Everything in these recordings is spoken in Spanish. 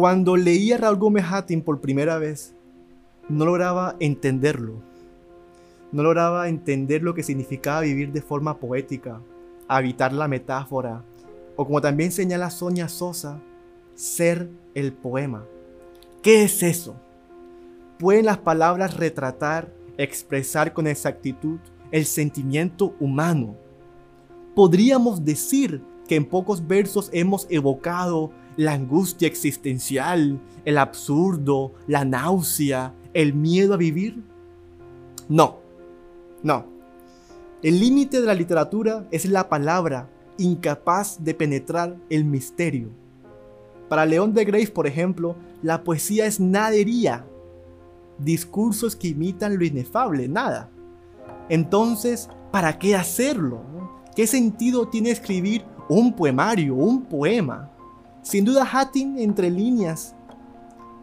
Cuando leía Raúl Gómez Hattin por primera vez, no lograba entenderlo. No lograba entender lo que significaba vivir de forma poética, habitar la metáfora, o como también señala Sonia Sosa, ser el poema. ¿Qué es eso? ¿Pueden las palabras retratar, expresar con exactitud el sentimiento humano? Podríamos decir que en pocos versos hemos evocado la angustia existencial, el absurdo, la náusea, el miedo a vivir? No, no. El límite de la literatura es la palabra incapaz de penetrar el misterio. Para León de Grace, por ejemplo, la poesía es nadería, discursos que imitan lo inefable, nada. Entonces, ¿para qué hacerlo? ¿Qué sentido tiene escribir un poemario, un poema? Sin duda, Hattin, entre líneas,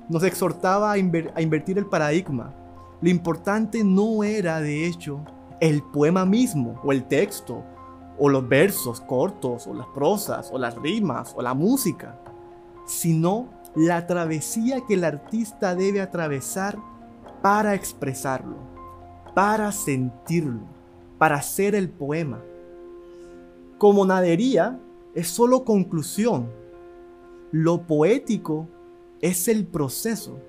nos exhortaba a, invertir el paradigma. Lo importante no era, de hecho, el poema mismo, o el texto, o los versos cortos, o las prosas, o las rimas, o la música, sino la travesía que el artista debe atravesar para expresarlo, para sentirlo, para hacer el poema. Como nadería es solo conclusión. Lo poético es el proceso.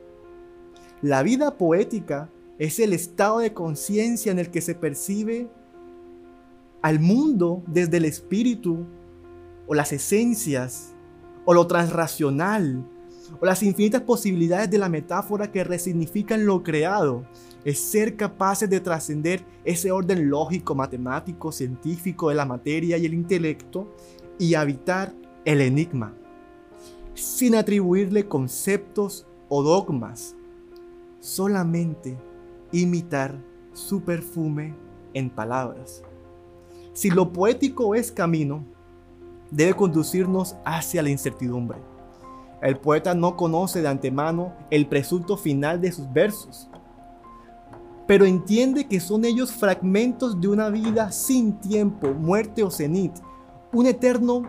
La vida poética es el estado de conciencia en el que se percibe al mundo desde el espíritu o las esencias o lo transracional o las infinitas posibilidades de la metáfora que resignifican lo creado. Es ser capaces de trascender ese orden lógico, matemático, científico de la materia y el intelecto y habitar el enigma sin atribuirle conceptos o dogmas, solamente imitar su perfume en palabras. Si lo poético es camino, debe conducirnos hacia la incertidumbre. El poeta no conoce de antemano el presunto final de sus versos, pero entiende que son ellos fragmentos de una vida sin tiempo, muerte o cenit, un eterno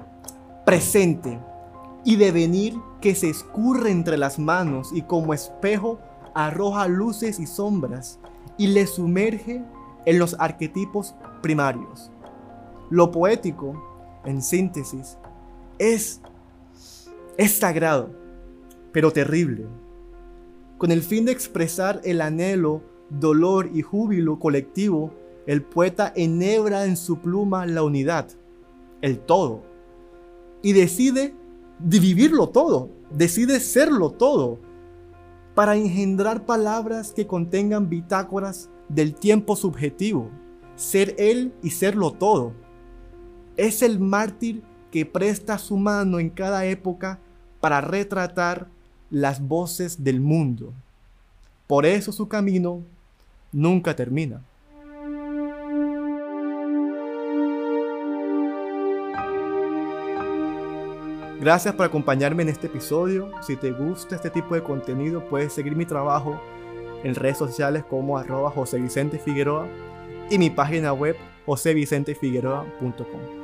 presente y devenir que se escurre entre las manos y como espejo arroja luces y sombras y le sumerge en los arquetipos primarios. Lo poético, en síntesis, es, es sagrado, pero terrible. Con el fin de expresar el anhelo, dolor y júbilo colectivo, el poeta enhebra en su pluma la unidad, el todo, y decide de vivirlo todo, decide serlo todo, para engendrar palabras que contengan bitácoras del tiempo subjetivo, ser él y serlo todo. Es el mártir que presta su mano en cada época para retratar las voces del mundo. Por eso su camino nunca termina. Gracias por acompañarme en este episodio. Si te gusta este tipo de contenido, puedes seguir mi trabajo en redes sociales como arroba José Vicente Figueroa y mi página web josevicentefigueroa.com.